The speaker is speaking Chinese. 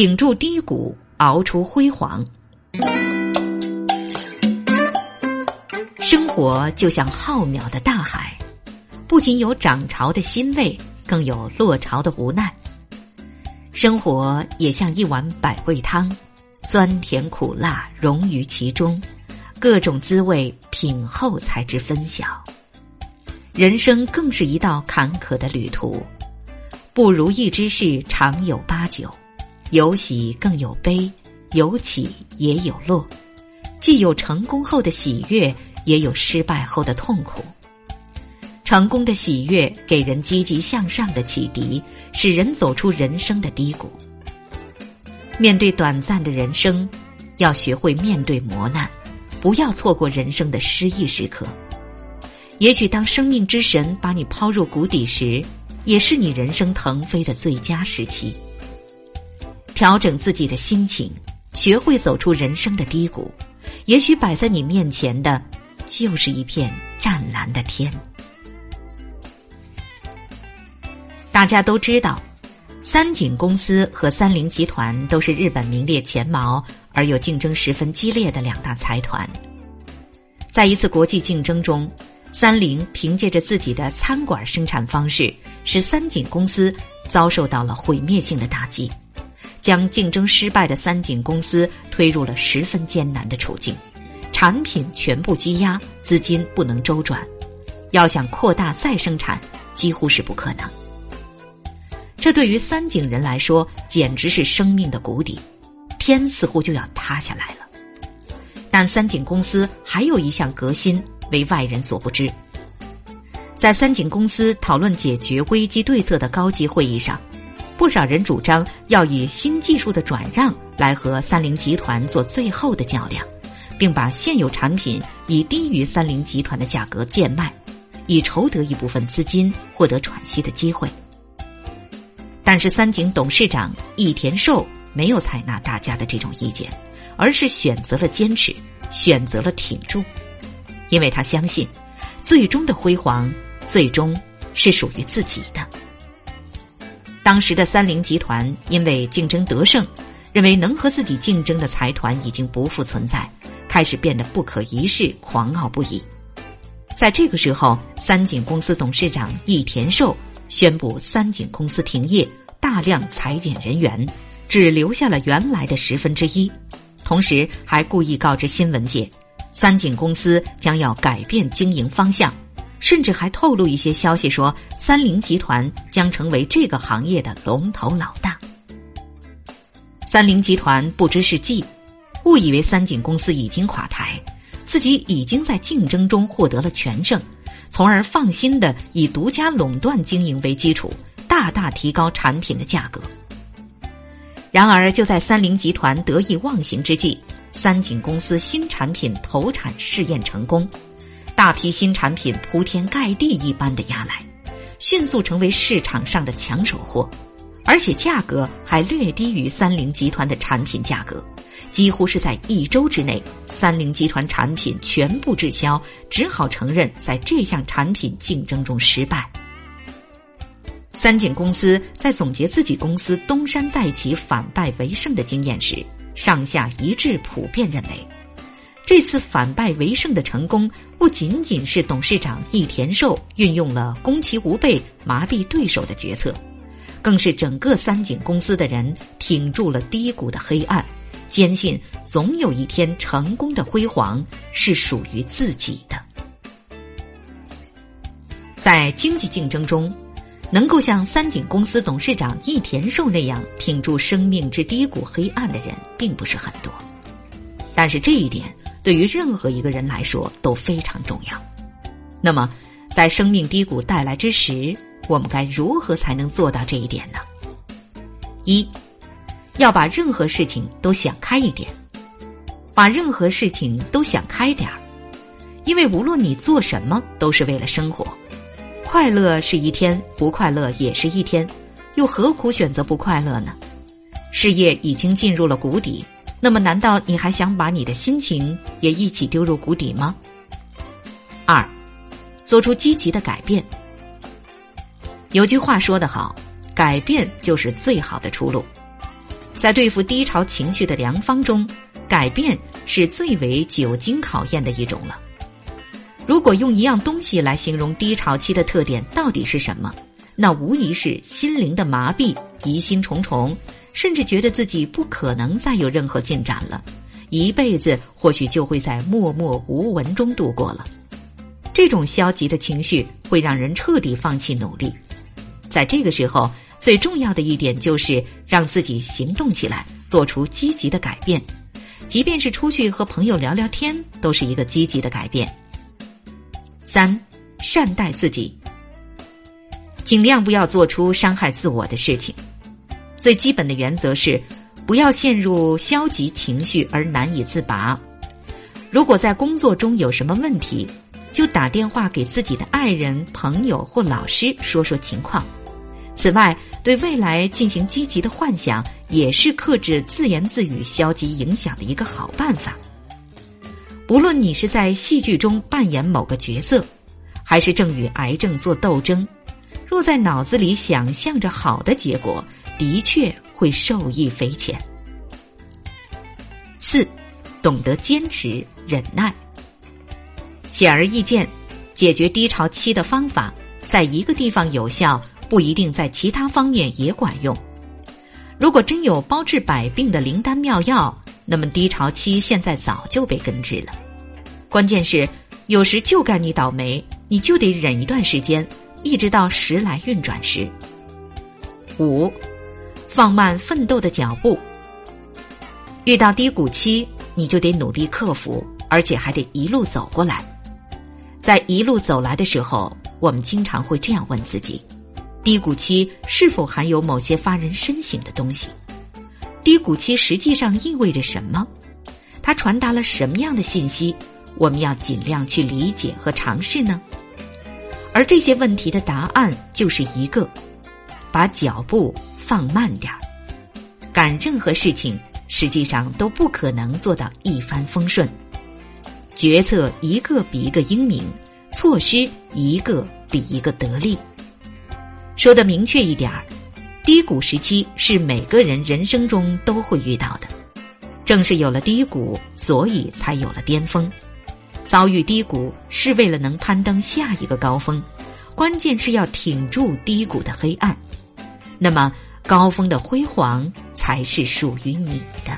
挺住低谷，熬出辉煌。生活就像浩渺的大海，不仅有涨潮的欣慰，更有落潮的无奈。生活也像一碗百味汤，酸甜苦辣融于其中，各种滋味品后才知分晓。人生更是一道坎坷的旅途，不如意之事常有八九，有喜更有悲，有起也有落，既有成功后的喜悦，也有失败后的痛苦。成功的喜悦给人积极向上的启迪，使人走出人生的低谷。面对短暂的人生，要学会面对磨难，不要错过人生的失意时刻。也许当生命之神把你抛入谷底时，也是你人生腾飞的最佳时期。调整自己的心情，学会走出人生的低谷，也许摆在你面前的，就是一片湛蓝的天。大家都知道，三井公司和三菱集团都是日本名列前茅而又竞争十分激烈的两大财团。在一次国际竞争中，三菱凭借着自己的餐馆生产方式，使三井公司遭受到了毁灭性的打击，将竞争失败的三井公司推入了十分艰难的处境，产品全部积压，资金不能周转，要想扩大再生产，几乎是不可能。这对于三井人来说，简直是生命的谷底，天似乎就要塌下来了。但三井公司还有一项革新为外人所不知。在三井公司讨论解决危机对策的高级会议上，不少人主张要以新技术的转让来和三菱集团做最后的较量，并把现有产品以低于三菱集团的价格贱卖，以筹得一部分资金，获得喘息的机会。但是三井董事长易田寿没有采纳大家的这种意见，而是选择了坚持，选择了挺住，因为他相信，最终的辉煌最终是属于自己的。当时的三菱集团因为竞争得胜，认为能和自己竞争的财团已经不复存在，开始变得不可一世、狂傲不已。在这个时候，三井公司董事长易田寿宣布三井公司停业。大量裁减人员，只留下了原来的十分之一，同时还故意告知新闻界，三井公司将要改变经营方向，甚至还透露一些消息说，三菱集团将成为这个行业的龙头老大。三菱集团不知是计，误以为三井公司已经垮台，自己已经在竞争中获得了全胜，从而放心的以独家垄断经营为基础。大大提高产品的价格。然而，就在三菱集团得意忘形之际，三井公司新产品投产试验成功，大批新产品铺天盖地一般的压来，迅速成为市场上的抢手货，而且价格还略低于三菱集团的产品价格，几乎是在一周之内，三菱集团产品全部滞销，只好承认在这项产品竞争中失败。三井公司在总结自己公司东山再起、反败为胜的经验时，上下一致普遍认为，这次反败为胜的成功不仅仅是董事长易田寿运用了攻其无备、麻痹对手的决策，更是整个三井公司的人挺住了低谷的黑暗，坚信总有一天成功的辉煌是属于自己的。在经济竞争中。能够像三井公司董事长易田寿那样挺住生命之低谷黑暗的人，并不是很多。但是这一点对于任何一个人来说都非常重要。那么，在生命低谷带来之时，我们该如何才能做到这一点呢？一，要把任何事情都想开一点，把任何事情都想开点儿，因为无论你做什么，都是为了生活。快乐是一天，不快乐也是一天，又何苦选择不快乐呢？事业已经进入了谷底，那么难道你还想把你的心情也一起丢入谷底吗？二，做出积极的改变。有句话说得好，改变就是最好的出路。在对付低潮情绪的良方中，改变是最为久经考验的一种了。如果用一样东西来形容低潮期的特点到底是什么，那无疑是心灵的麻痹、疑心重重，甚至觉得自己不可能再有任何进展了，一辈子或许就会在默默无闻中度过了。这种消极的情绪会让人彻底放弃努力。在这个时候，最重要的一点就是让自己行动起来，做出积极的改变，即便是出去和朋友聊聊天，都是一个积极的改变。三，善待自己，尽量不要做出伤害自我的事情。最基本的原则是，不要陷入消极情绪而难以自拔。如果在工作中有什么问题，就打电话给自己的爱人、朋友或老师说说情况。此外，对未来进行积极的幻想，也是克制自言自语消极影响的一个好办法。无论你是在戏剧中扮演某个角色，还是正与癌症做斗争，若在脑子里想象着好的结果，的确会受益匪浅。四，懂得坚持忍耐。显而易见，解决低潮期的方法，在一个地方有效，不一定在其他方面也管用。如果真有包治百病的灵丹妙药，那么低潮期现在早就被根治了，关键是有时就该你倒霉，你就得忍一段时间，一直到时来运转时。五，放慢奋斗的脚步。遇到低谷期，你就得努力克服，而且还得一路走过来。在一路走来的时候，我们经常会这样问自己：低谷期是否含有某些发人深省的东西？低谷期实际上意味着什么？它传达了什么样的信息？我们要尽量去理解和尝试呢？而这些问题的答案就是一个：把脚步放慢点儿。干任何事情，实际上都不可能做到一帆风顺，决策一个比一个英明，措施一个比一个得力。说的明确一点儿。低谷时期是每个人人生中都会遇到的，正是有了低谷，所以才有了巅峰。遭遇低谷是为了能攀登下一个高峰，关键是要挺住低谷的黑暗，那么高峰的辉煌才是属于你的。